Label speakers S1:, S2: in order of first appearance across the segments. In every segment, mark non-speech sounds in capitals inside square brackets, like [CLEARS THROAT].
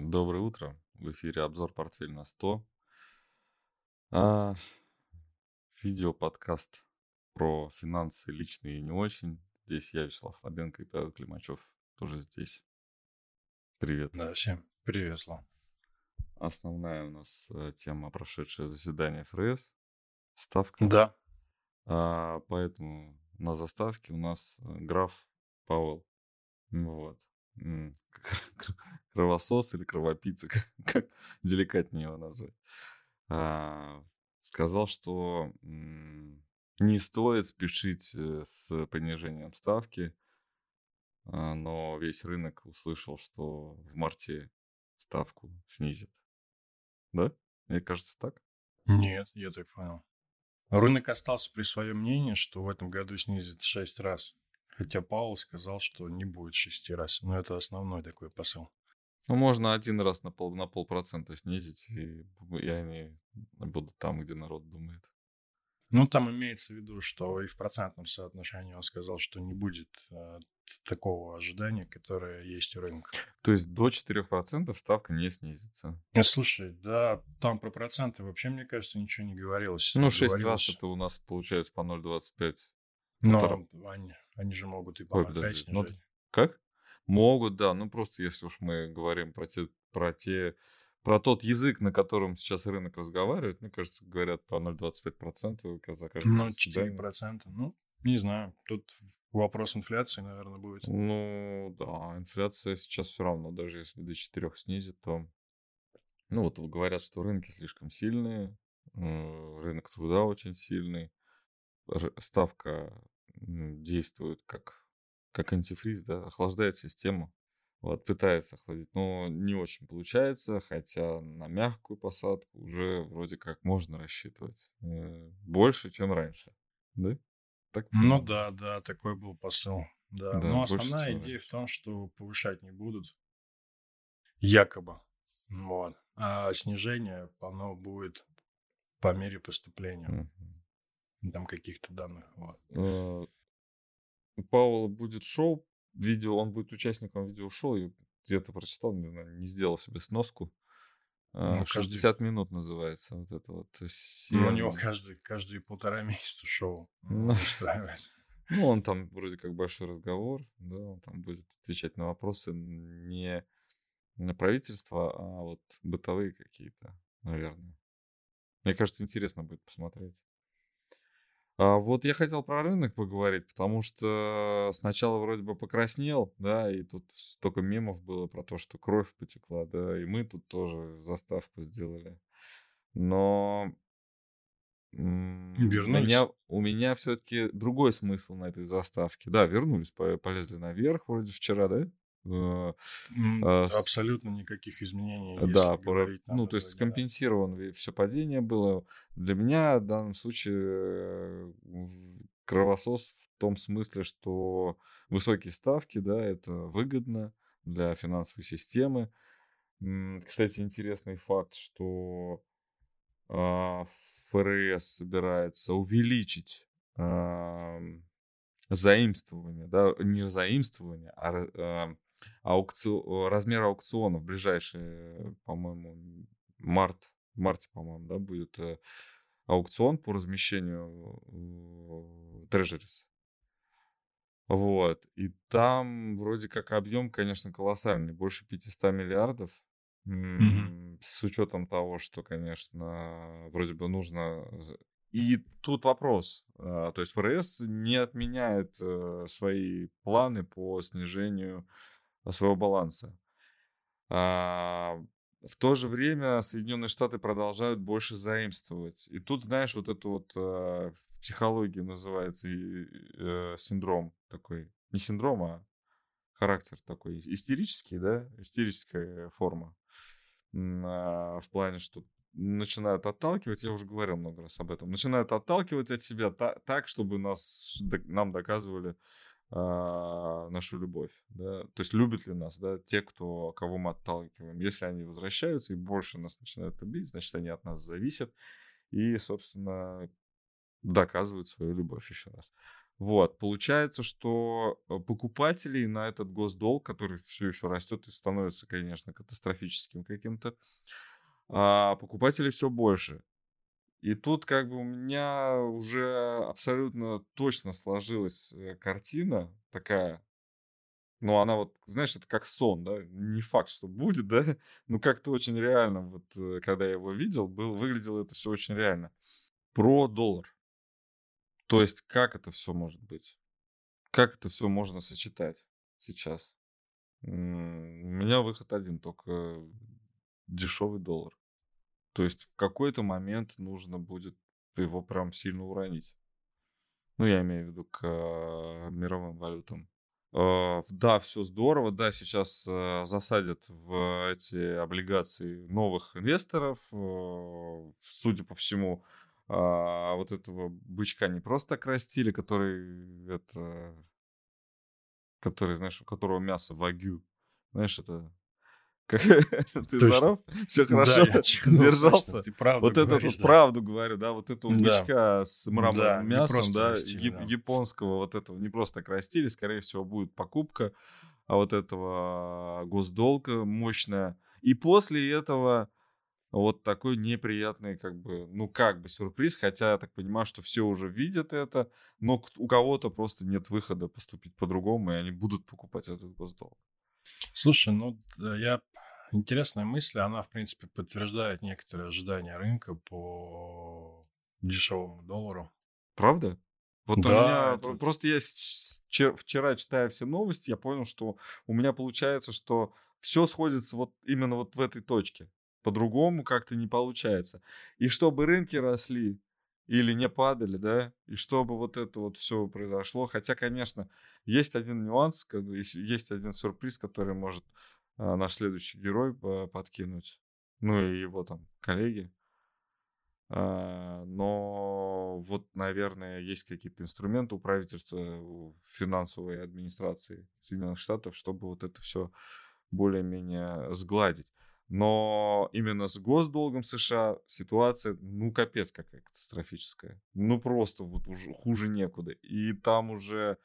S1: Доброе утро. В эфире обзор «Портфель на 100». А, видео-подкаст про финансы личные и не очень. Здесь я, Вячеслав Лобенко и Павел Климачев тоже здесь. Привет.
S2: Да, всем привет, Слав.
S1: Основная у нас э, тема прошедшее заседание ФРС. Ставка.
S2: Да.
S1: А, поэтому на заставке у нас э, граф Пауэлл. Вот. [LAUGHS] Кровосос или кровопийца, [LAUGHS] как, деликатнее его назвать. А, сказал, что не стоит спешить э, с понижением ставки, а, но весь рынок услышал, что в марте ставку снизит. Да? Мне кажется, так.
S2: Нет, я так понял. Рынок остался при своем мнении, что в этом году снизит 6 раз. Хотя Паул сказал, что не будет 6 раз. Но это основной такой посыл.
S1: Ну, можно один раз на, пол, на полпроцента снизить, и, и они будут там, где народ думает.
S2: Ну, там имеется в виду, что и в процентном соотношении он сказал, что не будет э, такого ожидания, которое есть у рынка.
S1: То есть до 4% ставка не снизится.
S2: Э, Слушай, да, там про проценты вообще, мне кажется, ничего не говорилось.
S1: Ну, 6 раз
S2: Говорилось-
S1: это у нас получается по 0,25.
S2: Но
S1: полтора.
S2: они, они же могут и по
S1: Ой,
S2: 0,5
S1: подожди, ну,
S2: снижать.
S1: Как? Могут, да. Ну, просто если уж мы говорим про те, про те, про тот язык, на котором сейчас рынок разговаривает, мне кажется, говорят по 0,25% как за каждое
S2: Ну,
S1: заседание.
S2: 4%. Ну, не знаю. Тут вопрос инфляции, наверное, будет.
S1: Ну, да, инфляция сейчас все равно, даже если до 4 снизит, то... Ну, вот говорят, что рынки слишком сильные, э, рынок труда очень сильный, ставка действует как, как антифриз, да, охлаждает систему, вот, пытается охладить, но не очень получается, хотя на мягкую посадку уже вроде как можно рассчитывать э, больше, чем раньше, да? Так
S2: Ну да, да, такой был посыл. Да.
S1: Да,
S2: Но основная идея в том, что повышать не будут. Якобы. Вот. А снижение, оно будет по мере поступления
S1: Мгм.
S2: там каких-то данных. Вот.
S1: У Пауэлла будет шоу, видео, он будет участником видеошоу, и где-то прочитал, не знаю, не сделал себе сноску. А,
S2: Ну, каждый-
S1: 60 минут называется вот это вот.
S2: Ну, у него каждый, каждые полтора [LAUGHS] месяца шоу
S1: Ну.
S2: он [LAUGHS] устраивает.
S1: Ну, он там вроде как большой разговор, да, он там будет отвечать на вопросы не на правительство, а вот бытовые какие-то, наверное. Мне кажется, интересно будет посмотреть. А вот я хотел про рынок поговорить, потому что сначала вроде бы покраснел, да, и тут столько мемов было про то, что кровь потекла, да, и мы тут тоже заставку сделали. Но м, у
S2: Вернулись?
S1: меня, у меня все-таки другой смысл на этой заставке. Да, вернулись, по- полезли наверх вроде вчера, да? Э, А, с-
S2: Абсолютно никаких изменений.
S1: да,
S2: говорить
S1: ну, то есть скомпенсировано все падение было. Для меня в данном случае э, кровосос в том смысле, что высокие ставки, да, это выгодно для финансовой системы. Кстати, интересный факт, что а, ФРС собирается увеличить заимствование, да, не заимствование, а аукцио- размер аукциона в ближайшие, по-моему, март, марте, по-моему, да, будет э, аукцион по размещению э, трежерис. Вот. И там вроде как объем, конечно, колоссальный, больше 500 миллиардов. С учетом того, что, конечно, вроде бы нужно... И тут вопрос. а, То есть ФРС не отменяет э, свои планы по снижению э, своего баланса. А, В то же время Соединенные Штаты продолжают больше заимствовать. И тут, знаешь, вот это вот э, в психологии называется э, синдром такой. Не синдром, а характер такой истерический, да, истерическая форма. А, В плане, что начинают отталкивать, я уже говорил много раз об этом, начинают отталкивать от себя та- так, чтобы нас, нам доказывали нашу любовь, да, то есть любят ли нас, да, те, кто, кого мы отталкиваем. Если они возвращаются и больше нас начинают любить, значит, они от нас зависят и, собственно, доказывают свою любовь еще раз. Вот, получается, что э, покупателей на этот госдолг, который все еще растет и становится, конечно, катастрофическим каким-то, а покупателей все больше. И тут как бы у меня уже абсолютно точно сложилась э, картина такая, ну, она вот, знаешь, это как сон, да, не факт, что будет, да, [LAUGHS] но как-то очень реально, вот, э, когда я его видел, был, выглядело это все очень реально. Про доллар. То есть, как это все может быть? Как это все можно сочетать сейчас? У меня выход один, только дешевый доллар. То есть в какой-то момент нужно будет его прям сильно уронить. Ну, я имею в виду к э, мировым валютам. Э, да, все здорово. Да, сейчас э, засадят в эти облигации новых инвесторов. Судя по всему, а, вот этого бычка не просто так растили, который это который, знаешь, у которого мясо вагю. Знаешь, это ты здоров? Все хорошо? Да, Сдержался? Вот эту да. правду говорю, да, вот этого бычка с мраморным мясом, да, японского вот этого не просто так растили, скорее всего, будет покупка а вот этого госдолга мощная. И после этого вот такой неприятный, как бы, ну, как бы сюрприз, хотя я так понимаю, что все уже видят это, но у кого-то просто нет выхода поступить по-другому, и они будут покупать этот госдолг.
S2: Слушай, ну, я... Интересная мысль, она, в принципе, подтверждает некоторые ожидания рынка по дешевому доллару.
S1: Правда? Вот да, у меня это... просто я вчера читая все новости, я понял, что у меня получается, что все сходится вот именно вот в этой точке. По-другому как-то не получается. И чтобы рынки росли или не падали, да, и чтобы вот это вот все произошло. Хотя, конечно, есть один нюанс, есть один сюрприз, который может а, наш следующий герой подкинуть. Ну и его там коллеги. А, но вот, наверное, есть какие-то инструменты у правительства, у финансовой администрации Соединенных Штатов, чтобы вот это все более-менее сгладить. Но именно с госдолгом США ситуация, ну, капец какая катастрофическая. Ну, просто вот уже хуже некуда. И там уже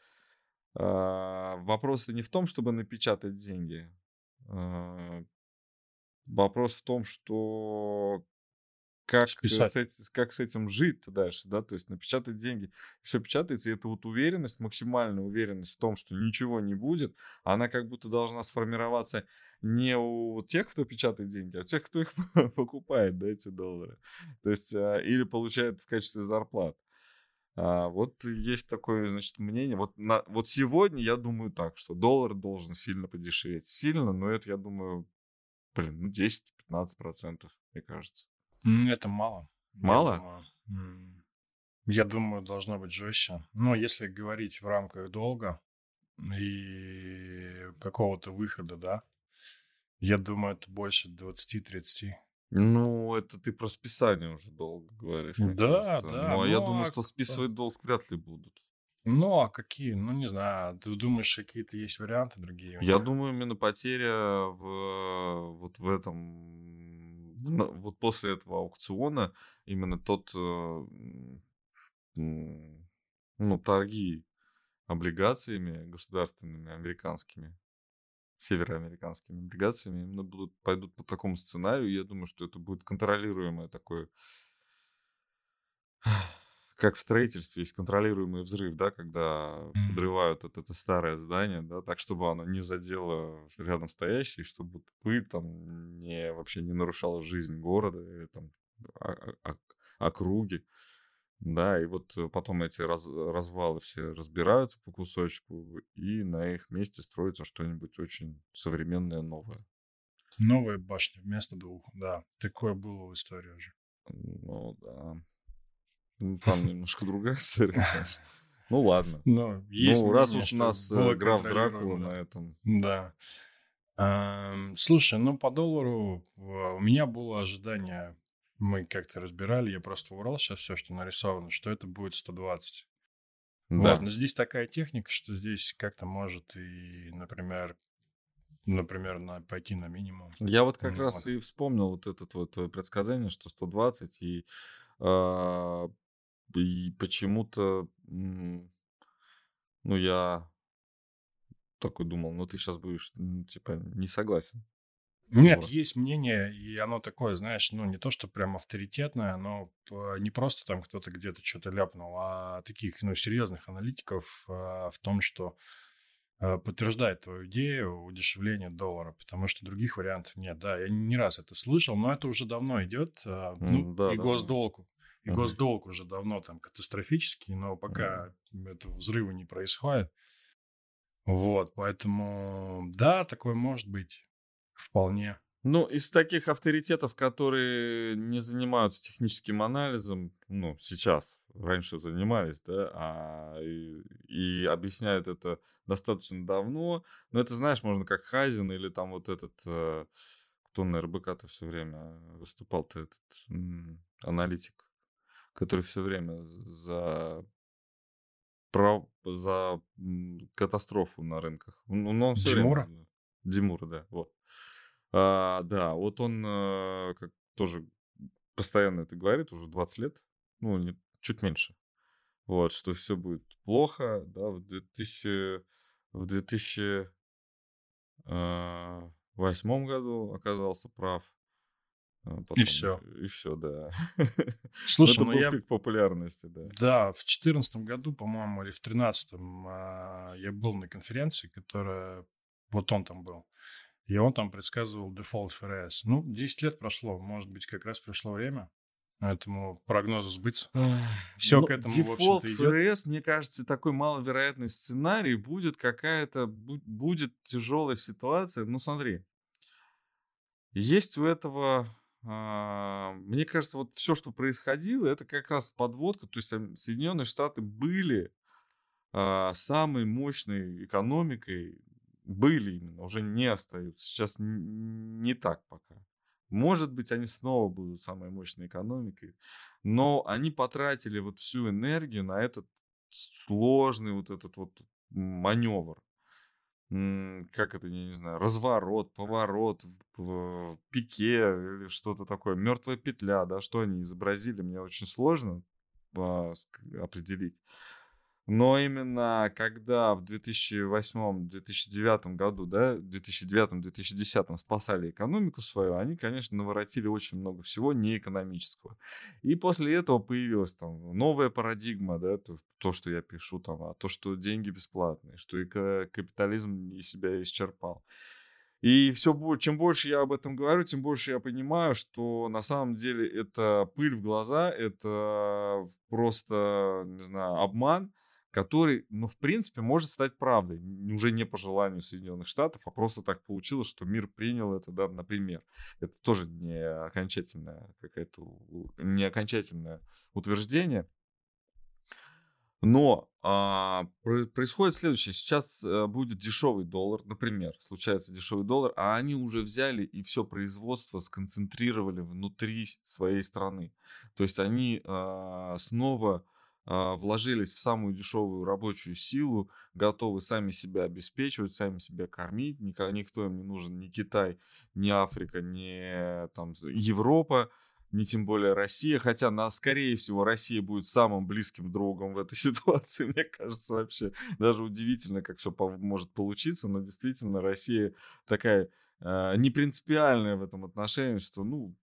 S1: вопрос не в том, чтобы напечатать деньги. Э, вопрос в том, что как с, этим, как с этим жить дальше, да, то есть напечатать деньги, все печатается, и это вот уверенность, максимальная уверенность в том, что ничего не будет, она как будто должна сформироваться не у тех, кто печатает деньги, а у тех, кто их [LAUGHS] покупает, да, эти доллары, то есть, а, или получает в качестве зарплат. А, вот есть такое, значит, мнение. Вот, на, вот сегодня я думаю так, что доллар должен сильно подешеветь. Сильно, но это, я думаю, блин, ну 10-15%, мне кажется.
S2: Это мало.
S1: Мало?
S2: Я думаю, я думаю, должно быть жестче. Но если говорить в рамках долга и какого-то выхода, да, я думаю, это больше 20-30.
S1: Ну, это ты про списание уже долго говоришь.
S2: Да, кажется. да.
S1: Ну, я думаю, а что списывать долг вряд ли будут.
S2: Ну, а какие? Ну, не знаю. Ты думаешь, какие-то есть варианты другие?
S1: Я думаю, именно потеря в, вот в этом вот после этого аукциона именно тот, э, ну, торги облигациями государственными, американскими, североамериканскими облигациями именно будут, пойдут по такому сценарию. Я думаю, что это будет контролируемое такое [SIGHS] как в строительстве есть контролируемый взрыв, да, когда подрывают это, это старое здание, да, так, чтобы оно не задело рядом стоящее, чтобы пыль там не, вообще не нарушала жизнь города или там округи. Да, и вот потом эти раз, развалы все разбираются по кусочку, и на их месте строится что-нибудь очень современное, новое.
S2: Новая башня вместо двух, да. Такое было в истории уже.
S1: Ну, да. Ну, там [LAUGHS] немножко другая история, конечно. Ну ладно.
S2: Но ну, есть
S1: ну, раз уж у нас э, граф Дракула на этом.
S2: Да. слушай, ну по доллару у меня было ожидание, мы как-то разбирали, я просто убрал сейчас все, что нарисовано, что это будет 120. Да. Вот, но здесь такая техника, что здесь как-то может и, например, например, на, пойти на минимум.
S1: Я вот как ну, раз вот. и вспомнил вот это вот предсказание, что 120, и а, и почему-то Ну, я такой думал, ну, ты сейчас будешь, типа, не согласен.
S2: Нет, вот. есть мнение, и оно такое, знаешь, ну, не то, что прям авторитетное, но не просто там кто-то где-то что-то ляпнул, а таких, ну, серьезных аналитиков а, в том, что а, подтверждает твою идею удешевления доллара, потому что других вариантов нет. Да, я не раз это слышал, но это уже давно идет. А, ну, да, и да, госдолг. Да. И госдолг уже давно там катастрофический, но пока uh этого взрыва не происходит. Вот, поэтому, да, такое может быть. Вполне.
S1: Ну, из таких авторитетов, которые не занимаются техническим анализом, ну, сейчас, раньше занимались, да, а, и, и объясняют это достаточно давно. Но это, знаешь, можно как Хайзен или там вот этот, э, кто на РБК-то все время выступал-то, этот м, аналитик, который все время за про, за катастрофу на рынках. Ну, он все Димура? Время... Димура, да, вот. А, да, вот он а, как тоже постоянно это говорит, уже 20 лет, ну, не, чуть меньше. Вот, что все будет плохо, да, в 2000, в 2008 а, году оказался прав.
S2: А потом и все.
S1: И все, да. [LAUGHS]
S2: Слушай, ну я...
S1: пик популярности, да.
S2: Да, в 2014 году, по-моему, или в 2013 я был на конференции, которая... Вот он там был. И он там предсказывал дефолт ФРС. Ну, 10 лет прошло, может быть, как раз пришло время этому прогнозу сбыться. Все ну, к этому, в общем-то, идет.
S1: ФРС, мне кажется, такой маловероятный сценарий. Будет какая-то, будет тяжелая ситуация. Ну, смотри, есть у этого а, мне кажется, вот все, что происходило, это как раз подводка. То есть Соединенные Штаты были а, самой мощной экономикой были именно, уже не остаются. Сейчас не так пока. Может быть, они снова будут самой мощной экономикой, но они потратили вот всю энергию на этот сложный вот этот вот маневр. Как это, я не знаю, разворот, поворот, пике или что-то такое, мертвая петля, да, что они изобразили, мне очень сложно а, определить. Но именно когда в 2008-2009 году, да, 2009-2010 спасали экономику свою, они, конечно, наворотили очень много всего неэкономического. И после этого появилась там новая парадигма, да, то, то что я пишу там, а то, что деньги бесплатные, что и капитализм из себя исчерпал. И все, чем больше я об этом говорю, тем больше я понимаю, что на самом деле это пыль в глаза, это просто, не знаю, обман, который, ну, в принципе, может стать правдой. Уже не по желанию Соединенных Штатов, а просто так получилось, что мир принял это, да, например. Это тоже не окончательное какое-то, не окончательное утверждение. Но а, происходит следующее. Сейчас а, будет дешевый доллар, например, случается дешевый доллар, а они уже взяли и все производство сконцентрировали внутри своей страны. То есть они а, снова вложились в самую дешевую рабочую силу, готовы сами себя обеспечивать, сами себя кормить, никто им не нужен, ни Китай, ни Африка, ни там, Европа, ни тем более Россия, хотя, на, скорее всего, Россия будет самым близким другом в этой [LAUGHS] ситуации, мне кажется, вообще. Даже удивительно, как все по- может получиться, но действительно Россия такая э, непринципиальная в этом отношении, что, ну,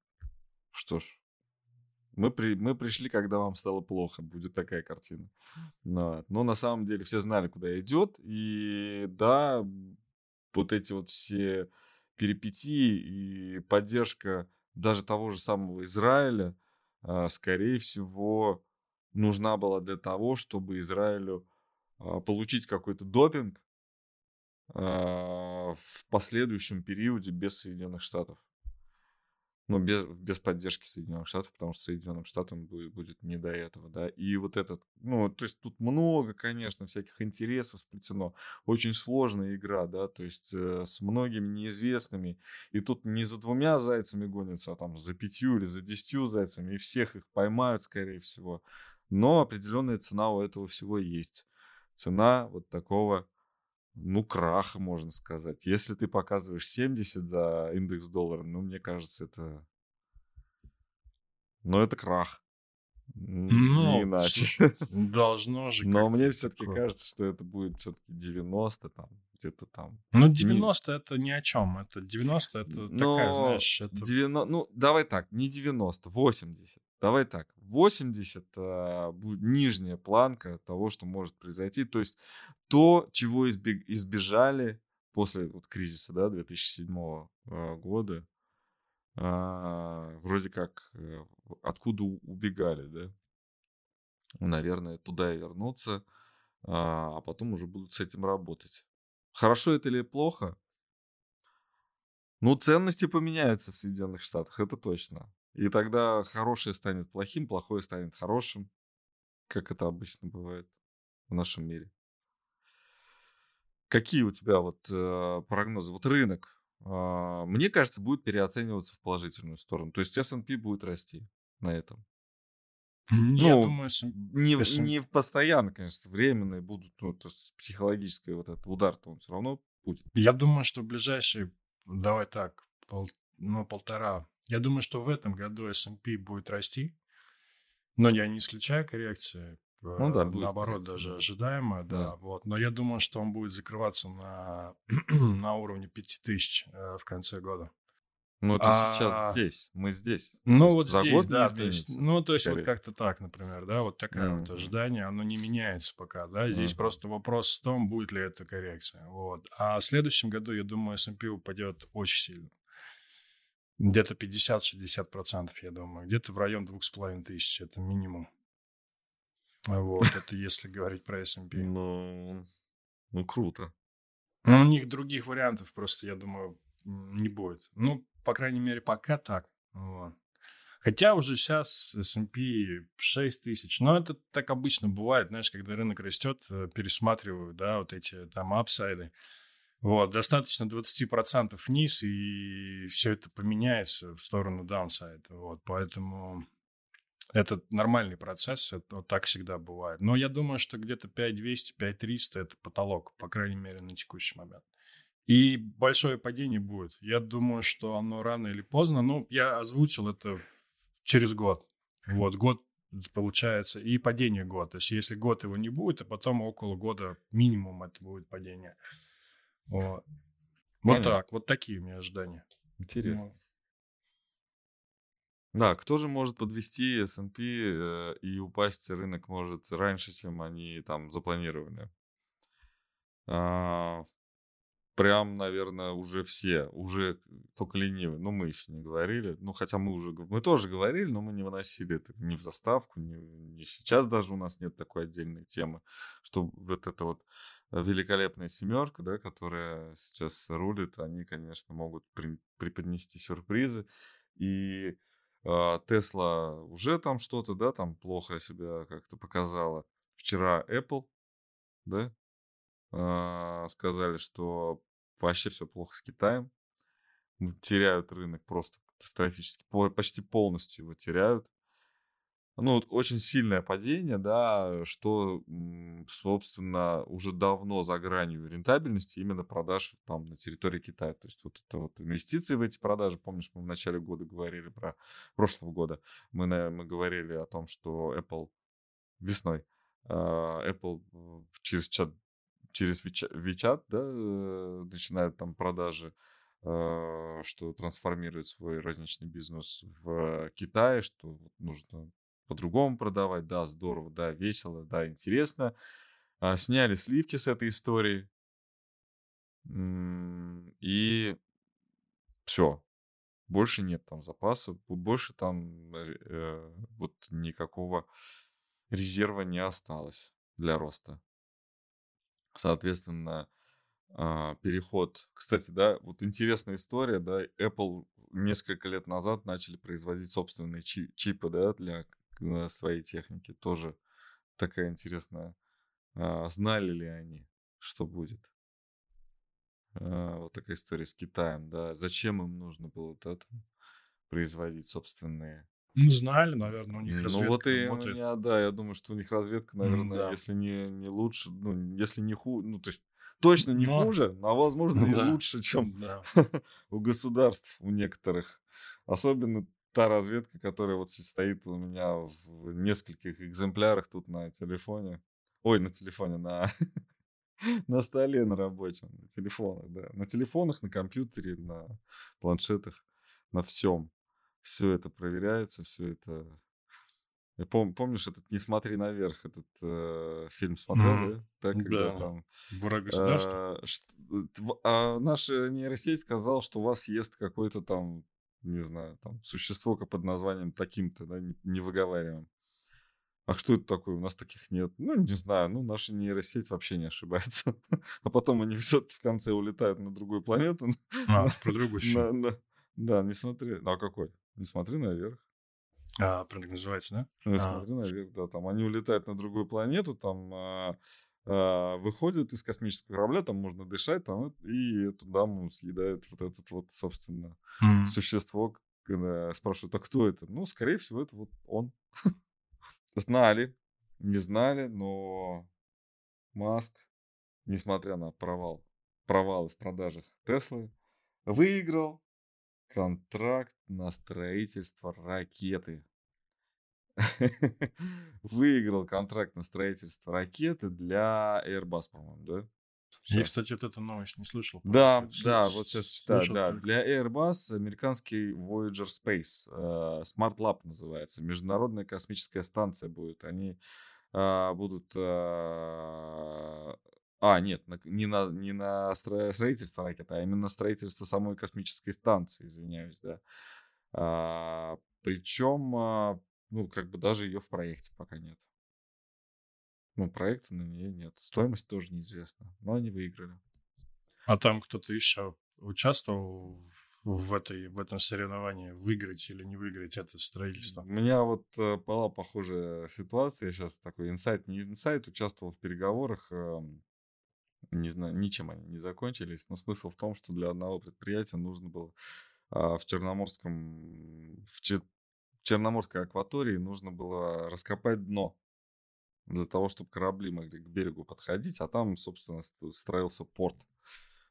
S1: что ж, мы, при, мы пришли, когда вам стало плохо. Будет такая картина. Но, но на самом деле все знали, куда идет. И да, вот эти вот все перипетии и поддержка даже того же самого Израиля, а, скорее всего, нужна была для того, чтобы Израилю а, получить какой-то допинг а, в последующем периоде без Соединенных Штатов. Ну, без, без поддержки Соединенных Штатов, потому что Соединенным Штатам будет, будет не до этого, да. И вот этот, ну, то есть тут много, конечно, всяких интересов сплетено. Очень сложная игра, да, то есть э, с многими неизвестными. И тут не за двумя зайцами гонятся, а там за пятью или за десятью зайцами, и всех их поймают, скорее всего. Но определенная цена у этого всего есть. Цена вот такого ну, крах, можно сказать. Если ты показываешь 70 за индекс доллара, ну, мне кажется, это... Ну, это крах. Ну, не иначе. [LAUGHS]
S2: Должно же.
S1: Но мне все-таки кажется, что это будет все-таки 90 там, где-то там.
S2: Ну, 90 не... это ни о чем. Это 90 это Но такая, знаешь, это...
S1: 90... Ну, давай так, не 90, 80. Давай так, 80 а, будет нижняя планка того, что может произойти. То есть то, чего избег... избежали после вот, кризиса да, 2007 а, года, а, вроде как а, откуда убегали, да? Наверное, туда и вернуться, а, а потом уже будут с этим работать. Хорошо это или плохо? Ну, ценности поменяются в Соединенных Штатах, это точно. И тогда хорошее станет плохим, плохое станет хорошим, как это обычно бывает в нашем мире. Какие у тебя вот э, прогнозы? Вот рынок, э, мне кажется, будет переоцениваться в положительную сторону. То есть S&P будет расти на этом.
S2: Я ну, думаю,
S1: не, если... не постоянно, конечно, временные будут, ну, то есть психологический вот этот удар-то он все равно будет.
S2: Я думаю, что в ближайшие, давай так, пол, ну, полтора, я думаю, что в этом году S&P будет расти, но я не исключаю коррекции, ну, да, будет наоборот, коррекция. даже ожидаемо, да, да, вот, но я думаю, что он будет закрываться на, [CLEARS THROAT] на уровне 5000 э, в конце года.
S1: Ну, это а... сейчас здесь, мы здесь.
S2: Ну, вот За здесь, да. То есть, ну, то есть, вот как-то так, например, да, вот такое mm-hmm. вот ожидание, оно не меняется пока, да. Здесь mm-hmm. просто вопрос в том, будет ли это коррекция. Вот. А в следующем году, я думаю, S&P упадет очень сильно. Где-то 50-60%, я думаю. Где-то в район двух с половиной тысяч, это минимум. Вот, это если говорить про S&P.
S1: Ну, ну, круто.
S2: Ну, у них других вариантов просто, я думаю, не будет. Ну, по крайней мере, пока так. Вот. Хотя уже сейчас S&P 6 тысяч. Но это так обычно бывает, знаешь, когда рынок растет, э, пересматриваю, да, вот эти там апсайды. Вот, достаточно 20% вниз, и все это поменяется в сторону даунсайда. Вот, поэтому это нормальный процесс, это вот так всегда бывает. Но я думаю, что где-то 5200, 5300 это потолок, по крайней мере, на текущий момент. И большое падение будет. Я думаю, что оно рано или поздно. Ну, я озвучил это через год. Вот, год получается, и падение год. То есть, если год его не будет, а потом около года минимум это будет падение. Вот, вот так, вот такие у меня ожидания.
S1: Интересно. Вот. Да, кто же может подвести S&P э, и упасть рынок может раньше, чем они там запланировали? А, прям, наверное, уже все, уже только ленивые. Ну, мы еще не говорили. Ну, хотя мы уже, мы тоже говорили, но мы не выносили это ни в заставку, ни, ни сейчас даже у нас нет такой отдельной темы, что вот это вот великолепная семерка, да, которая сейчас рулит, они, конечно, могут при, преподнести сюрпризы. И а, Тесла уже там что-то, да, там плохо себя как-то показала. Вчера Apple, да, э, сказали, что вообще все плохо с Китаем. Теряют рынок просто катастрофически. Почти полностью его теряют. Ну, очень сильное падение, да, что, собственно, уже давно за гранью рентабельности именно продаж там на территории Китая. То есть вот это вот инвестиции в эти продажи, помнишь, мы в начале года говорили про прошлого года, мы, мы говорили о том, что Apple весной, а, Apple через чат через WeChat, да, э, начинают там продажи, э, что трансформирует свой розничный бизнес в Китае, что нужно по-другому продавать, да, здорово, да, весело, да, интересно. А, сняли сливки с этой истории. И все. Больше нет там запасов, больше там э, вот никакого резерва не осталось для роста. Соответственно, а, переход. Кстати, да, вот интересная история, да, Apple несколько лет назад начали производить собственные чипы, да, для э, своей техники. Тоже такая интересная. А, знали ли они, что будет? А, вот такая история с Китаем, да. Зачем им нужно было да, там, производить собственные
S2: не знали, наверное, у них
S1: ну, разведка Ну вот и работает. меня, да, я думаю, что у них разведка, наверное, да. если не, не лучше, ну, если не хуже, ну, то есть точно не Но... хуже, а возможно [LAUGHS] и да. лучше, чем да. [LAUGHS] у государств, у некоторых. Особенно та разведка, которая вот стоит у меня в нескольких экземплярах тут на телефоне. Ой, на телефоне, на, [LAUGHS] на столе на рабочем, на телефонах, да. На телефонах, на компьютере, на планшетах, на всем. Все это проверяется, все это... Пом, помнишь этот «Не смотри наверх», этот э, фильм смотрел, mm-hmm. да? Так, когда
S2: да.
S1: там...
S2: Враг государства.
S1: Э, что, а наша нейросеть сказала, что вас ест какой-то там, не знаю, там, существо под названием таким-то, да, не, не выговариваем. А что это такое? У нас таких нет. Ну, не знаю. Ну, наша нейросеть вообще не ошибается. [LAUGHS] А потом они все-таки в конце улетают на другую планету. [LAUGHS]
S2: А, про другую
S1: Да, не смотри. А какой? Не смотри наверх.
S2: А, прям так называется, да?
S1: Не
S2: а.
S1: смотри наверх, да. Там они улетают на другую планету, там а, выходят из космического корабля, там можно дышать, там, и эту даму съедает вот этот вот, собственно,
S2: М.
S1: существо. Когда спрашивают, а кто это? Ну, скорее всего, это вот он. [LAUGHS] Знали, не знали, но Маск, несмотря на провал, провалы в продажах Теслы, выиграл контракт на строительство ракеты. [LAUGHS] Выиграл контракт на строительство ракеты для Airbus, по-моему, да?
S2: Я, кстати, вот эту новость не слышал.
S1: Да, да, вот сейчас читаю, да. Для Airbus американский Voyager Space, э, Smart Lab называется, международная космическая станция будет. Они а, будут... а, а, нет, не на, не на стро- строительство ракеты, а именно строительство самой космической станции, извиняюсь, да. причем, а, ну, как бы даже ее в проекте пока нет. Ну, проекта на нее нет. Стоимость тоже неизвестна, но они выиграли.
S2: А там кто-то еще участвовал в, в этой, в этом соревновании, выиграть или не выиграть это строительство?
S1: У меня вот э, была похожая ситуация. Сейчас такой инсайт, не инсайт, участвовал в переговорах. эм, Не знаю, ничем они не закончились. Но смысл в том, что для одного предприятия нужно было а, в Черноморском, в Черноморской акватории нужно было раскопать дно для того, чтобы корабли могли к берегу подходить, а там, собственно, ст- строился порт,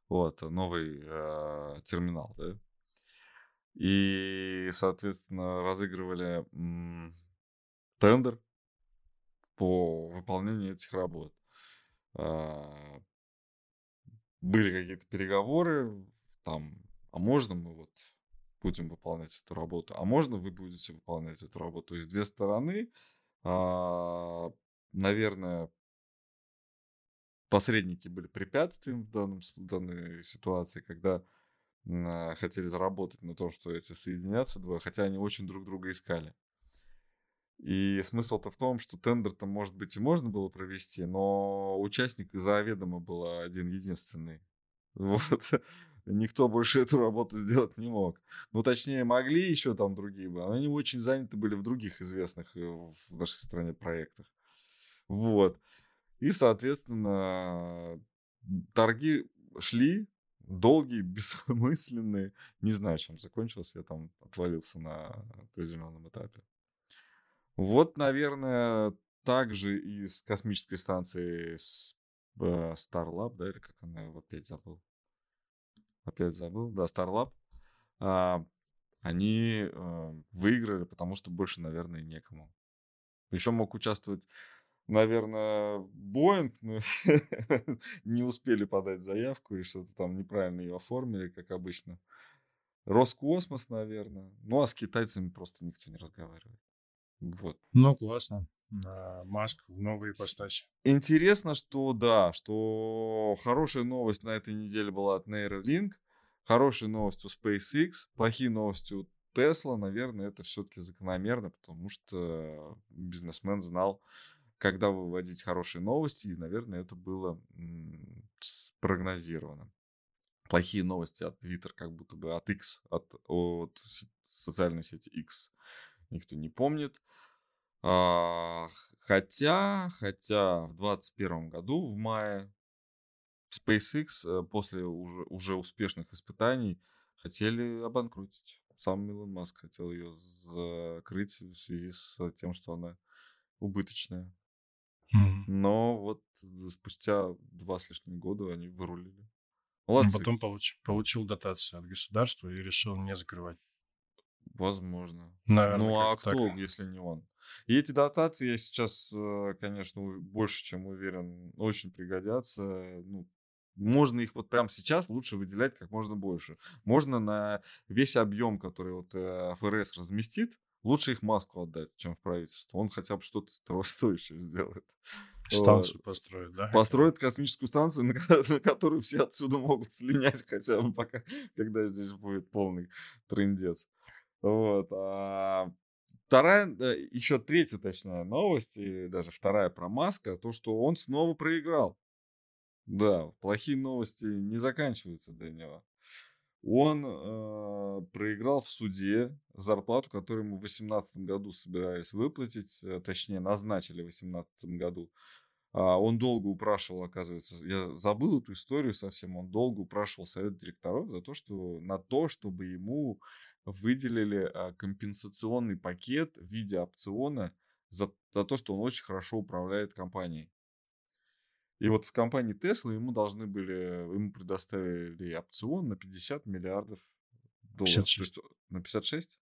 S1: вот, новый э, терминал, да. И, соответственно, разыгрывали м, тендер по выполнению этих работ. А, Были какие-то переговоры, там, а можно мы вот будем выполнять эту работу, а можно вы будете выполнять эту работу. То есть две стороны, а, наверное, посредники были препятствием в, данном, в данной ситуации, когда а, хотели заработать на том, что эти соединятся двое, хотя они очень друг друга искали. И смысл-то в том, что тендер-то, может быть, и можно было провести, но участник заведомо был один единственный. [LAUGHS] Вот. Никто больше [LAUGHS] эту работу сделать не мог. Ну, точнее, могли еще там другие но они очень заняты были в других известных э, в нашей стране проектах. Вот. И, соответственно, торги шли долгие, [LAUGHS] бессмысленные. Не знаю, чем закончилось. Я там отвалился на определенном этапе. Вот, наверное, также и с космической станции с, э, Starlab, да, или как она, его опять забыл. Опять забыл, да, Starlab. А, они э, выиграли, потому что больше, наверное, некому. Еще мог участвовать, наверное, Боинг, но [LAUGHS] не успели подать заявку и что-то там неправильно ее оформили, как обычно. Роскосмос, наверное. Ну, а с китайцами просто никто не разговаривает. Вот.
S2: Ну, классно. Маск в новой ипостаси.
S1: Интересно, что да, что хорошая новость на этой неделе была от Neuralink, хорошая новость у SpaceX, плохие новости у Tesla, наверное, это все-таки закономерно, потому что бизнесмен знал, когда выводить хорошие новости, и, наверное, это было спрогнозировано. Плохие новости от Twitter, как будто бы от X, от, от социальной сети X, никто не помнит. А, хотя, хотя в 2021 году, в мае, SpaceX э, после уже, уже успешных испытаний хотели обанкротить. Сам Илон Маск хотел ее закрыть в связи с тем, что она убыточная.
S2: Мгм.
S1: Но вот спустя два с лишним года они вырулили.
S2: А
S1: Молодцы.
S2: потом получ- получил дотацию от государства и решил не закрывать.
S1: Возможно.
S2: Наверное,
S1: Ну а кто,
S2: так.
S1: если не он? И эти дотации, я сейчас, э, конечно, больше чем уверен, очень пригодятся. Ну, можно их вот прямо сейчас лучше выделять как можно больше. Можно на весь объем, который вот э, ФРС разместит, лучше их маску отдать, чем в правительство. Он хотя бы что-то [LAUGHS] стоящее сделает.
S2: Станцию построить, да?
S1: Построит космическую станцию, на, [LAUGHS] на которую все отсюда могут слинять хотя бы пока, когда здесь будет полный трендец. Вот. а вторая, еще третья, точнее, новость, и даже вторая про Маска, то, что он снова проиграл. Да, плохие новости не заканчиваются для него. Он э, проиграл в суде зарплату, которую ему в 2018 году собирались выплатить, э, точнее, назначили в 2018 году. А, он долго упрашивал, оказывается, я забыл эту историю совсем, он долго упрашивал совет директоров за то, что на то, чтобы ему выделили а, компенсационный пакет в виде опциона за, за то, что он очень хорошо управляет компанией. И вот в компании Tesla ему должны были, ему предоставили опцион на 50 миллиардов долларов. То
S2: 56.
S1: есть на 56?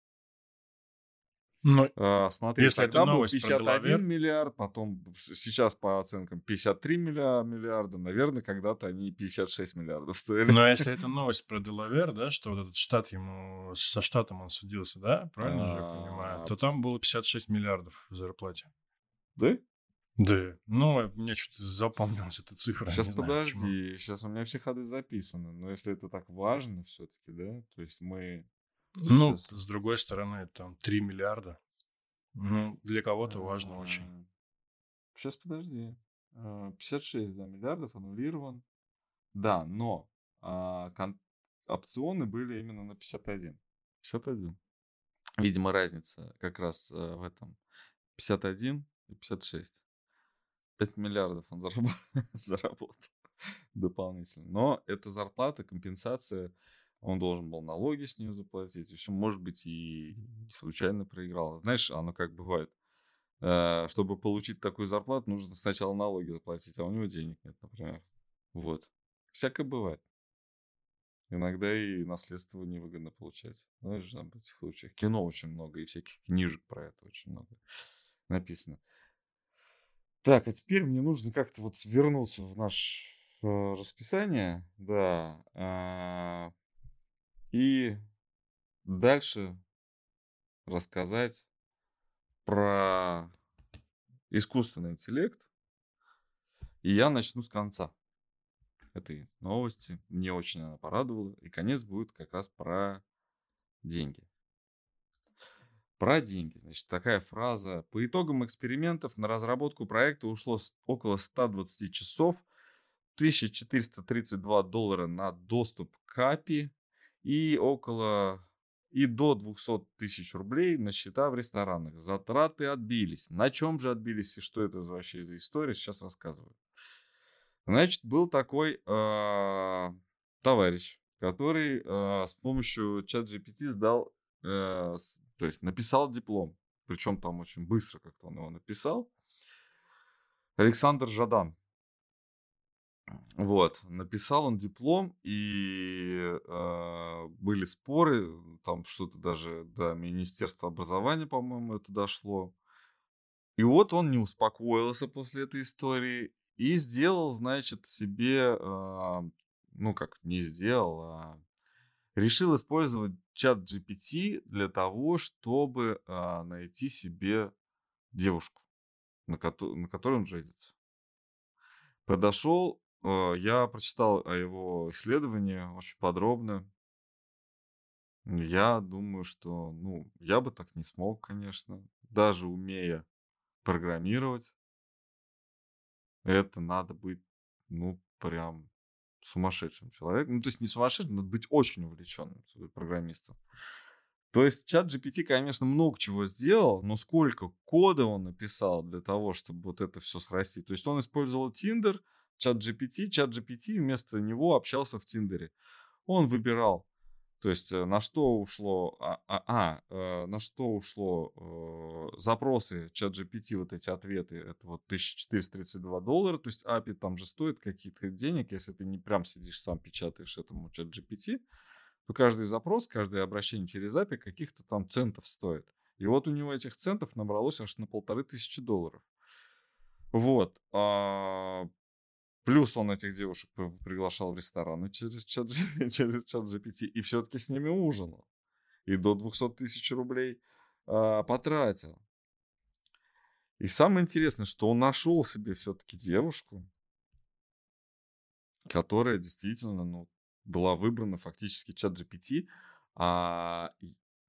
S2: Ну,
S1: А, смотри,
S2: Если
S1: тогда был
S2: новость про
S1: 51
S2: Делавер.
S1: миллиард, потом сейчас по оценкам 53 милля- миллиарда, наверное, когда-то они 56 миллиардов стоили.
S2: но если [LAUGHS] это новость про Делавер, да, что вот этот штат ему, со штатом он судился, да, правильно же я понимаю,
S1: А.
S2: то там было 56 миллиардов в зарплате.
S1: Да?
S2: Да, ну, мне что-то запомнилась эта цифра,
S1: Сейчас
S2: не знаю
S1: подожди, сейчас у меня все ходы записаны. Но если это так важно все-таки, да, то есть мы...
S2: Ну,
S1: Сейчас.
S2: с другой стороны, там 3 миллиарда. Ну, для кого-то важно очень.
S1: Сейчас подожди. А, 56, да, миллиардов аннулирован. Да, но а, кон- опционы были именно на 51. 51. Видимо, разница как раз э, в этом. 51 и 56. 5 миллиардов он зараб- [LAUGHS] заработал дополнительно. Но это зарплата, компенсация. Он должен был налоги с нее заплатить. В общем, может быть, и случайно проиграл. Знаешь, оно как бывает. Э, Чтобы получить такую зарплату, нужно сначала налоги заплатить, а у него денег нет, например. Вот. Всякое бывает. Иногда и наследство невыгодно получать. Знаешь, там в этих случаях. Кино очень много, и всяких книжек про это очень много написано. Так, а теперь мне нужно как-то вот вернуться в наше э, расписание, да, а, и дальше рассказать про искусственный интеллект. И я начну с конца этой новости. Мне очень она порадовала. И конец будет как раз про деньги. Про деньги. Значит, такая фраза. По итогам экспериментов на разработку проекта ушло около 120 часов, 1432 доллара на доступ к API и около и до 200 тысяч рублей на счета в ресторанах. Затраты отбились. На чем же отбились и что это вообще за история, сейчас рассказываю. Значит, был такой а, товарищ, который а, с помощью чат GPT сдал, э, с- то есть написал диплом. Причем там очень быстро как-то он его написал. Александр Жадан. Вот, написал он диплом, и э, были споры, там что-то даже до Министерства образования, по-моему, это дошло. И вот он не успокоился после этой истории и сделал, значит, себе, э, ну как, не сделал, а решил использовать чат GPT для того, чтобы а, найти себе девушку, на, кото- на которой он женится. Подошел, э, я прочитал о его исследовании очень подробно. Я думаю, что, ну, я бы так не смог, конечно, даже умея программировать. Это надо быть, ну, прям сумасшедшим человеком. Ну, то есть не сумасшедшим, надо быть очень увлеченным программистом. То есть чат GPT, конечно, много чего сделал, но сколько кода он написал для того, чтобы вот это все срастить. То есть он использовал Tinder, чат GPT, чат GPT вместо него общался в Тиндере. Он выбирал, то есть э, на что ушло, а, а, а, э, на что ушло э, запросы чат GPT, вот эти ответы, это вот 1432 доллара, то есть API там же стоит какие-то денег, если ты не прям сидишь сам печатаешь этому чат GPT, то каждый запрос, каждое обращение через API каких-то там центов стоит. И вот у него этих центов набралось аж на полторы тысячи долларов. Вот. А, плюс он этих девушек приглашал в рестораны через чат, [LAUGHS] через чат GPT и все-таки с ними ужинал. И до 200 тысяч рублей а, потратил. И самое интересное, что он нашел себе все-таки девушку, которая действительно ну, была выбрана фактически чат GPT. А,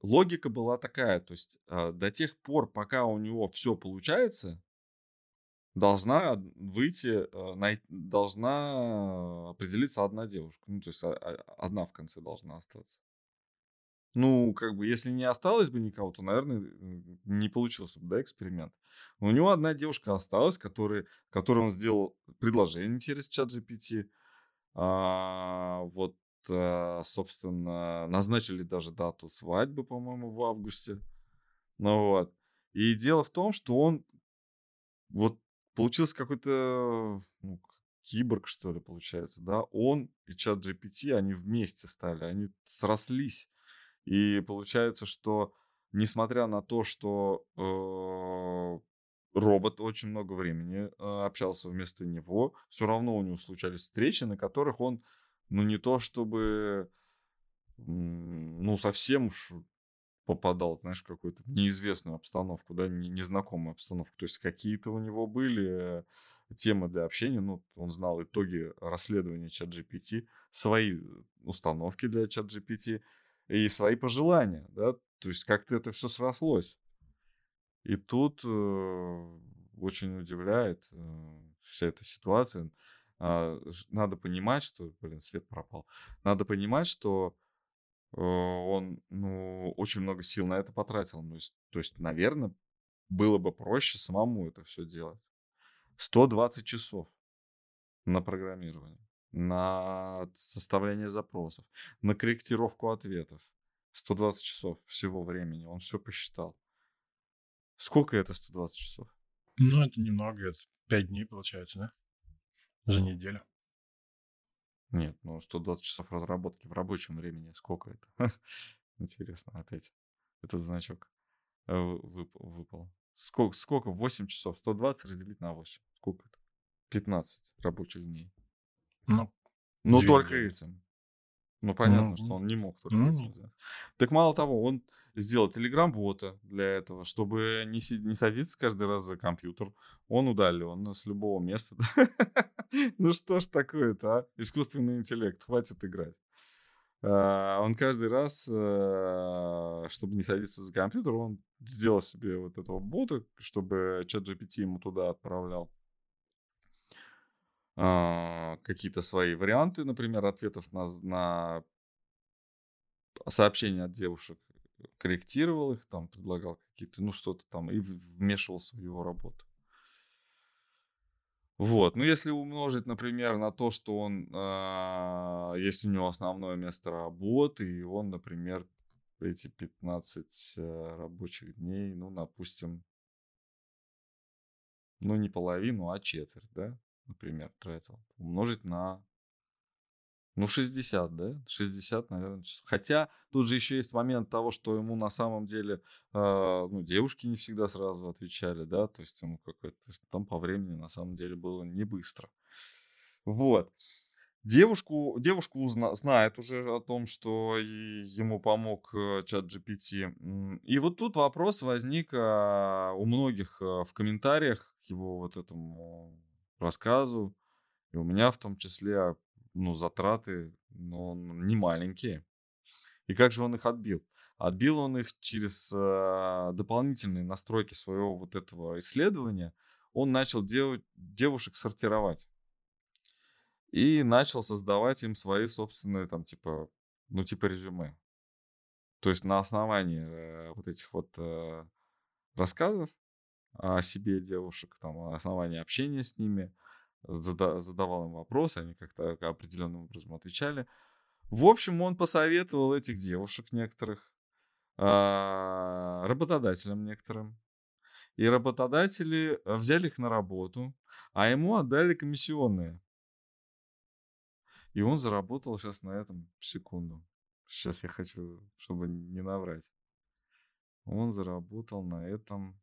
S1: логика была такая, то есть а, до тех пор, пока у него все получается, должна выйти, а, должна определиться одна девушка. Ну, то есть а, одна в конце должна остаться. Ну, как бы, если не осталось бы никого, то, наверное, не получился бы, да, эксперимент. Но у него одна девушка осталась, который, которой он сделал предложение через чат GPT. А, вот, а, собственно, назначили даже дату свадьбы, по-моему, в августе. Ну вот. И дело в том, что он вот получился какой-то ну, киборг, что ли, получается, да. Он и чат GPT, они вместе стали, они срослись. И получается, что несмотря на то, что э, робот очень много времени э, общался вместо него, все равно у него случались встречи, на которых он, ну не то чтобы, ну совсем уж попадал, знаешь, в какую-то неизвестную обстановку, да, не, незнакомую обстановку. То есть какие-то у него были темы для общения, ну, он знал итоги расследования чат GPT, свои установки для чат GPT, и свои пожелания, да, то есть как-то это все срослось. И тут э, очень удивляет э, вся эта ситуация. А, надо понимать, что, блин, свет пропал. Надо понимать, что э, он, ну, очень много сил на это потратил. Ну, то есть, наверное, было бы проще самому это все делать. 120 часов на программирование на составление запросов, на корректировку ответов. 120 часов всего времени. Он все посчитал. Сколько это 120 часов?
S2: Ну, это немного. Это 5 дней получается, да? За неделю.
S1: Нет, ну 120 часов разработки в рабочем времени. Сколько это? [LAUGHS] Интересно опять. Этот значок э, выпал. Сколько, сколько? 8 часов. 120 разделить на 8. Сколько это? 15 рабочих дней.
S2: Ну,
S1: ну только этим. Ну, понятно, ну, что он не мог только ну, сделать. Так мало того, он сделал телеграм-бота для этого, чтобы не, си- не садиться каждый раз за компьютер. Он удален с любого места. [LAUGHS] ну что ж такое-то, а? Искусственный интеллект, хватит играть. Uh, он каждый раз, uh, чтобы не садиться за компьютер, он сделал себе вот этого бота, чтобы чат GPT ему туда отправлял а, какие-то свои варианты, например, ответов на, на сообщения от девушек, корректировал их, там предлагал какие-то, ну что-то там, и вмешивался в его работу. Вот, ну если умножить, например, на то, что он э, есть у него основное место работы, и он, например, эти 15 э, рабочих дней, ну, допустим, ну, не половину, а четверть, да, например, тратил, умножить на, ну, 60, да? 60, наверное, часов. Хотя тут же еще есть момент того, что ему на самом деле, э, ну, девушки не всегда сразу отвечали, да, то есть ему какой-то, то есть там по времени на самом деле было не быстро. Вот. Девушку, девушку узна, знает уже о том, что ему помог э, чат GPT. И вот тут вопрос возник а, у многих а, в комментариях к его вот этому рассказу. И у меня в том числе, ну, затраты, но не маленькие. И как же он их отбил? Отбил он их через э, дополнительные настройки своего вот этого исследования. Он начал делать, девушек сортировать. И начал создавать им свои собственные, там, типа, ну, типа резюме. То есть на основании э, вот этих вот э, рассказов о себе девушек, там, на основании общения с ними, зада- задавал им вопросы, они как-то определенным образом отвечали. В общем, он посоветовал этих девушек некоторых, а, работодателям некоторым. И работодатели э, взяли их на работу, а ему отдали комиссионные. И он заработал сейчас на этом секунду. Сейчас я хочу, чтобы не наврать. Он заработал на этом...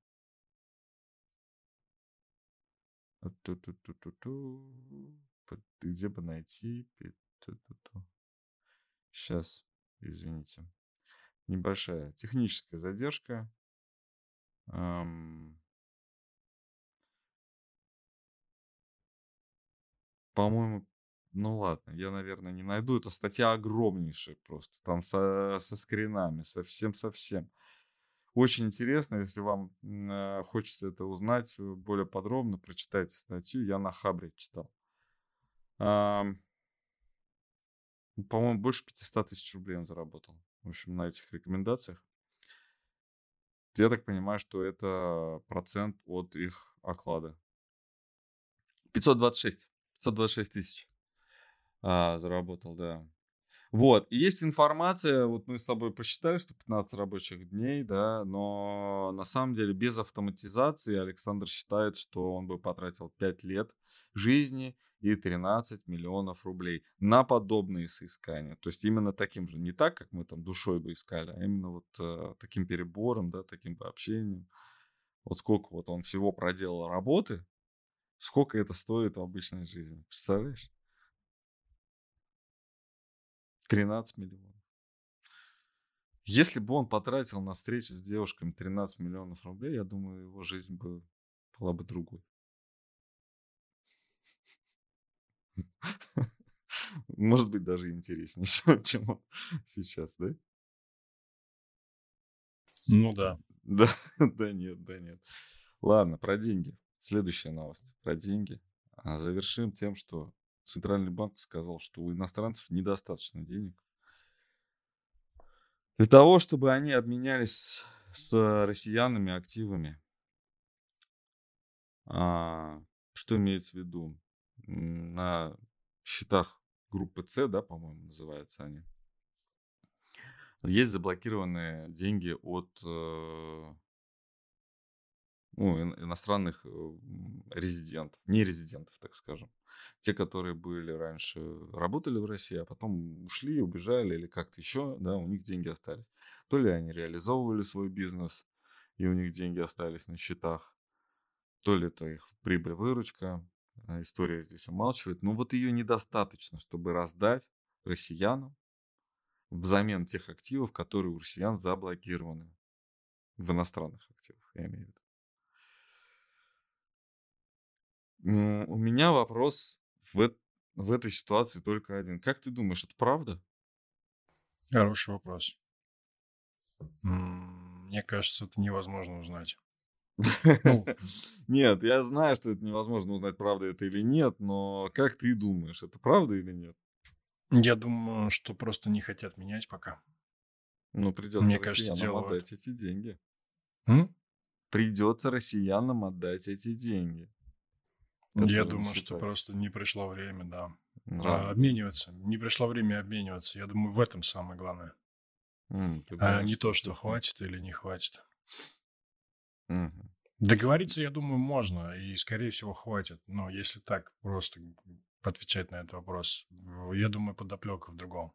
S1: Где бы найти? Сейчас, извините. Небольшая техническая задержка. По-моему, ну ладно, я, наверное, не найду. Это статья огромнейшая просто. Там со, со скринами, совсем-совсем. Очень интересно, если вам э, хочется это узнать э, более подробно, прочитайте статью. Я на Хабре читал. Э, по-моему, больше 500 тысяч рублей он заработал. В общем, на этих рекомендациях. Я так понимаю, что это процент от их оклада. 526. 526 тысяч а, заработал, да. Вот, и есть информация, вот мы с тобой посчитали, что 15 рабочих дней, да, но на самом деле без автоматизации Александр считает, что он бы потратил 5 лет жизни и 13 миллионов рублей на подобные соискания. То есть именно таким же, не так, как мы там душой бы искали, а именно вот э, таким перебором, да, таким общением. Вот сколько вот он всего проделал работы, сколько это стоит в обычной жизни. Представляешь? 13 миллионов. Если бы он потратил на встречи с девушками 13 миллионов рублей, я думаю, его жизнь бы была бы другой. [LAUGHS] Может быть, даже интереснее, [LAUGHS] чем он сейчас, да?
S2: Ну да.
S1: Да, [LAUGHS] да нет, да нет. Ладно, про деньги. Следующая новость про деньги. А завершим тем, что Центральный банк сказал, что у иностранцев недостаточно денег для того, чтобы они обменялись с россиянами активами. А, что имеется в виду? На счетах группы С, да, по-моему, называются они. Есть заблокированные деньги от э, ну, иностранных э, резидентов, не резидентов, так скажем. Те, которые были раньше, работали в России, а потом ушли, убежали или как-то еще, да, у них деньги остались. То ли они реализовывали свой бизнес, и у них деньги остались на счетах, то ли это их прибыль, выручка. А история здесь умалчивает. Но вот ее недостаточно, чтобы раздать россиянам взамен тех активов, которые у россиян заблокированы в иностранных активах, я имею в виду. У меня вопрос в, в этой ситуации только один. Как ты думаешь, это правда?
S2: Хороший вопрос. Мне кажется, это невозможно узнать.
S1: Ну. [LAUGHS] Нет, я знаю, что это невозможно узнать, правда это или нет, но как ты думаешь, это правда или нет?
S2: Я думаю, что просто не хотят менять пока.
S1: Ну, придется Мне кажется, делают... отдать эти деньги. Придется россиянам отдать эти деньги.
S2: Я думаю, что просто не пришло время, да. А, обмениваться. Не пришло время обмениваться. Я думаю, в этом самое главное.
S1: Mm,
S2: а не то, что хватит или не хватит. Договориться, я думаю, можно, и, скорее всего, хватит. Но если так просто отвечать на этот вопрос, я думаю, подоплека в другом.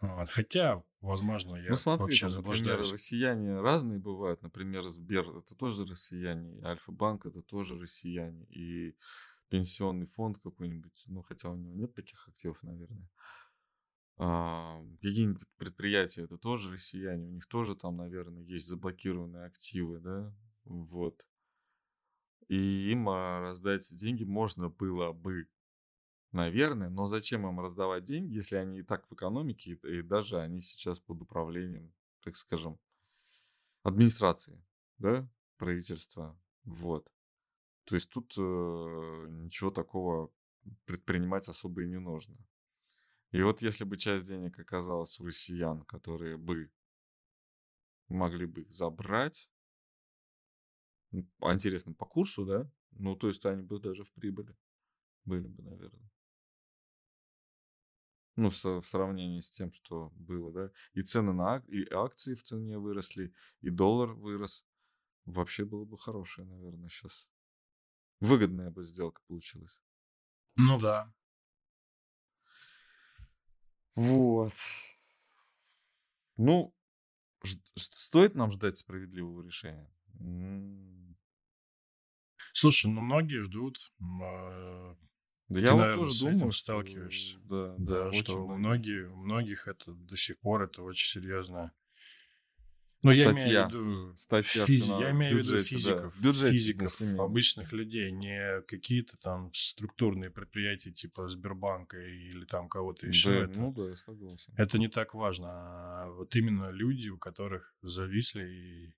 S2: Вот. Хотя, возможно, я ну, смотри, вообще там, заблуждаюсь.
S1: Например, россияне разные бывают. Например, Сбер – это тоже россияне, Альфа-банк – это тоже россияне, и пенсионный фонд какой-нибудь, ну, хотя у него нет таких активов, наверное. А, какие-нибудь предприятия – это тоже россияне, у них тоже там, наверное, есть заблокированные активы, да, вот. И им а, раздать деньги можно было бы Наверное, но зачем им раздавать деньги, если они и так в экономике, и, даже они сейчас под управлением, так скажем, администрации, да, правительства, вот. То есть тут э, ничего такого предпринимать особо и не нужно. И вот если бы часть денег оказалась у россиян, которые бы могли бы их забрать, интересно, по курсу, да? Ну, то есть они бы даже в прибыли были бы, наверное. Ну, в, в сравнении с тем, что было, да. И цены на ак- и акции в цене выросли, и доллар вырос. Вообще было бы хорошее, наверное, сейчас. Выгодная бы сделка получилась.
S2: Ну да.
S1: Вот. Ну, ж- стоит нам ждать справедливого решения?
S2: Слушай, ну многие ждут, а,
S1: Да
S2: ты,
S1: я вот тоже
S2: с этим
S1: думаю, что
S2: сталкиваешься.
S1: да, да,
S2: Да, что у
S1: многие.
S2: многих, у многих это до сих пор это очень серьезно. Ну, я имею в виду
S1: Статья
S2: физи- я имею в виду
S1: да,
S2: физиков,
S1: в бюджете
S2: физиков, обычных людей, не какие-то там структурные предприятия типа Сбербанка или там кого-то еще.
S1: Да,
S2: это,
S1: ну да, я согласен.
S2: это не так важно. А вот именно люди, у которых зависли. И...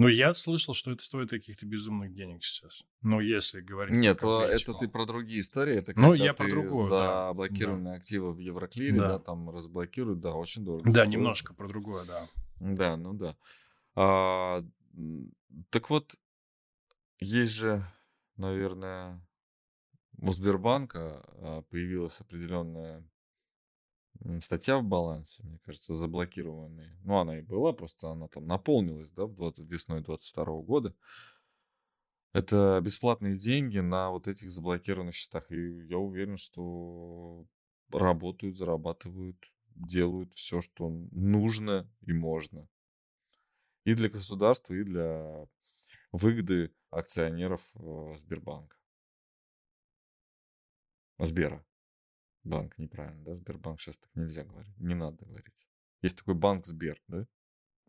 S2: Ну, я слышал, что это стоит каких-то безумных денег сейчас. Ну, если говорить
S1: Нет, а, это ты про другие истории. Это
S2: Ну, я про
S1: ты
S2: другое, да,
S1: заблокированные активы в Евроклире,
S2: Да.
S1: да, там разблокируют, да, очень дорого.
S2: Да, немножко про другое, да.
S1: Да, ну да. А, так вот, есть же, наверное, у Сбербанка а, появилась определенная статья в балансе, мне кажется, заблокированная. Ну, она и была, просто она там наполнилась, да, в 20, весной 22 года. Это бесплатные деньги на вот этих заблокированных счетах. И я уверен, что работают, зарабатывают, делают все, что нужно и можно. И для государства, и для выгоды акционеров э, Сбербанка. Сбера. Банк неправильно, да? Сбербанк сейчас так нельзя говорить. Не надо говорить. Есть такой банк Сбер, да?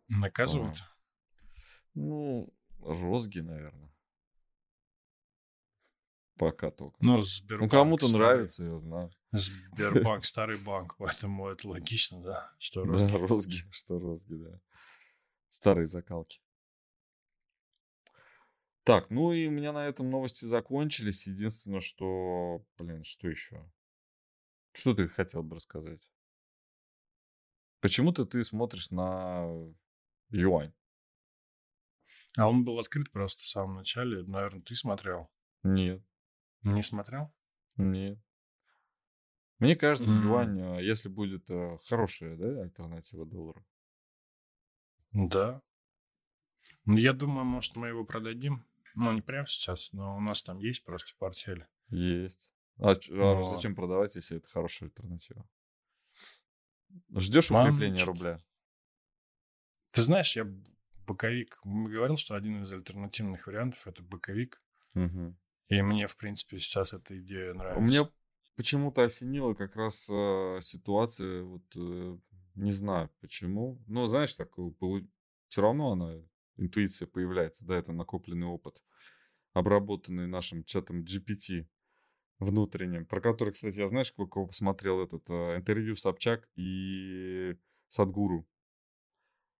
S2: Наказывают?
S1: Ну, розги, наверное. Пока только.
S2: Ну,
S1: Ну,
S2: Сбербанк
S1: кому-то
S2: старый-
S1: нравится, я знаю.
S2: Сбербанк [LAUGHS] старый банк, поэтому это логично, да, что
S1: Да,
S2: розги.
S1: розги, [LAUGHS] что розги, да. Старые закалки. Так, ну и у меня на этом новости закончились. Единственное, что, блин, что еще? Что ты хотел бы рассказать? Почему-то ты смотришь на юань.
S2: А он был открыт просто в самом начале. Наверное, ты смотрел.
S1: Нет,
S2: Не смотрел?
S1: нет. Мне кажется,
S2: М.
S1: юань, э, если будет э, хорошая, да, альтернатива доллару.
S2: Да. Ну, Я думаю, может, мы его продадим. Ну, не прямо сейчас, но у нас там есть просто в портфеле.
S1: Есть. А, а зачем продавать, если это хорошая альтернатива? Ждешь
S2: Мам,
S1: укрепления рубля?
S2: Ты знаешь, я боковик. Говорил, что один из альтернативных вариантов это боковик.
S1: Мгм.
S2: И мне, в принципе, сейчас эта идея
S1: У
S2: нравится.
S1: меня почему-то осенила как раз э, ситуация, вот э, не знаю почему. Но знаешь, так все равно она, интуиция появляется, да, это накопленный опыт, обработанный нашим чатом GPT внутренним, про который, кстати, я знаешь, сколько посмотрел этот э, интервью Собчак и Садгуру.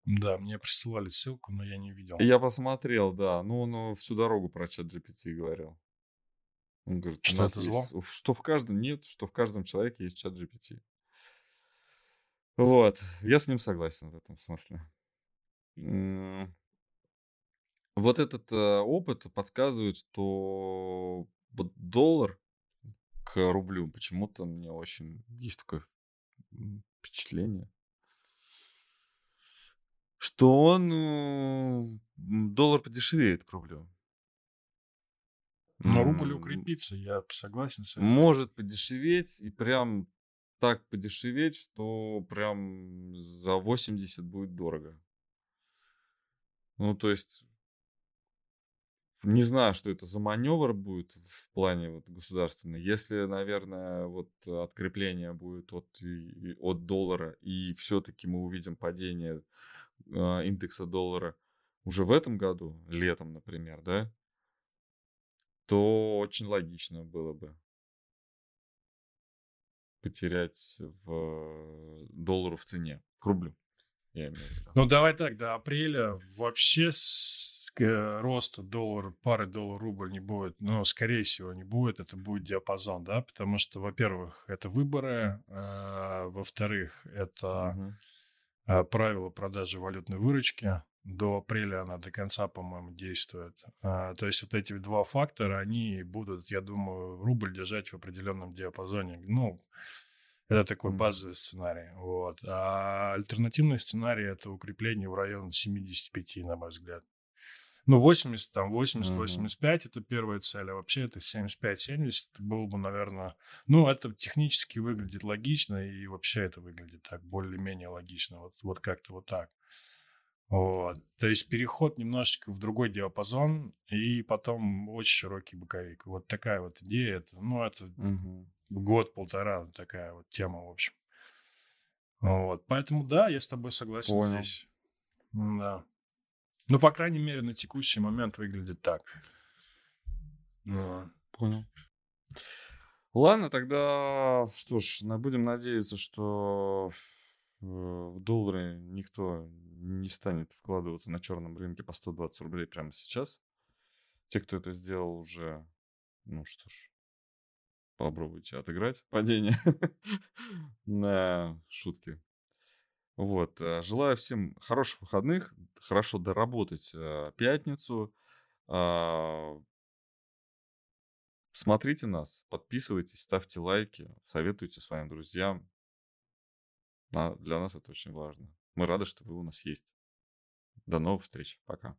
S2: Да, мне присылали ссылку, но я не видел.
S1: И я посмотрел, да, ну он э, всю дорогу про чат GPT говорил. Он говорит,
S2: Что это зло?
S1: есть- что в каждом нет, что в каждом человеке есть чат GPT. Вот, я с ним согласен в этом смысле. Вот этот э, опыт подсказывает, что доллар к рублю почему-то мне очень есть такое впечатление, что он э, доллар подешевеет к рублю.
S2: Но рубль укрепится, я согласен с этим.
S1: Может подешеветь и прям так подешеветь, что прям за 80 будет дорого. Ну, то есть, не знаю, что это за маневр будет в плане вот государственный. Если, наверное, вот открепление будет от, и- от доллара, и все-таки мы увидим падение а, индекса доллара уже в этом году, летом, например, да, то очень логично было бы потерять в доллару в цене, к рублю, я имею в виду.
S2: Ну, давай так, до апреля вообще роста доллара, пары доллар-рубль не будет. Ну, скорее всего, не будет. Это будет диапазон, да, потому что, во-первых, это выборы, а, во-вторых, это
S1: Мгм.
S2: а, правило продажи валютной выручки. До апреля она до конца, по-моему, действует. А, То есть вот эти два фактора, они будут, я думаю, рубль держать в определенном диапазоне. Ну, это такой базовый сценарий. Вот. А альтернативный сценарий – это укрепление в район 75, на мой взгляд. Ну, 80, там, 80,
S1: Мгм.
S2: 85 это первая цель, а вообще это 75-70 это было бы, наверное... Ну, это технически выглядит логично, и вообще это выглядит так, более-менее логично. Вот, вот как-то вот так. Вот. То есть переход немножечко в другой диапазон, и потом очень широкий боковик. Вот такая вот идея. Это, ну, это
S1: Мгм.
S2: год-полтора такая вот тема, в общем. Вот. Поэтому, да, я с тобой согласен
S1: Понял.
S2: здесь. Да. Ну, по крайней мере, на текущий момент выглядит так. Ну,
S1: Понял. Ладно, тогда что ж, будем надеяться, что э, в доллары никто не станет вкладываться на черном рынке по 120 рублей прямо сейчас. Те, кто это сделал уже, ну что ж, попробуйте отыграть падение [LAUGHS] на шутки. Вот. э, Желаю всем хороших выходных, хорошо доработать э, пятницу. А, Смотрите нас, подписывайтесь, ставьте лайки, советуйте своим друзьям. Для нас это очень важно. Мы рады, что вы у нас есть. До новых встреч. Пока.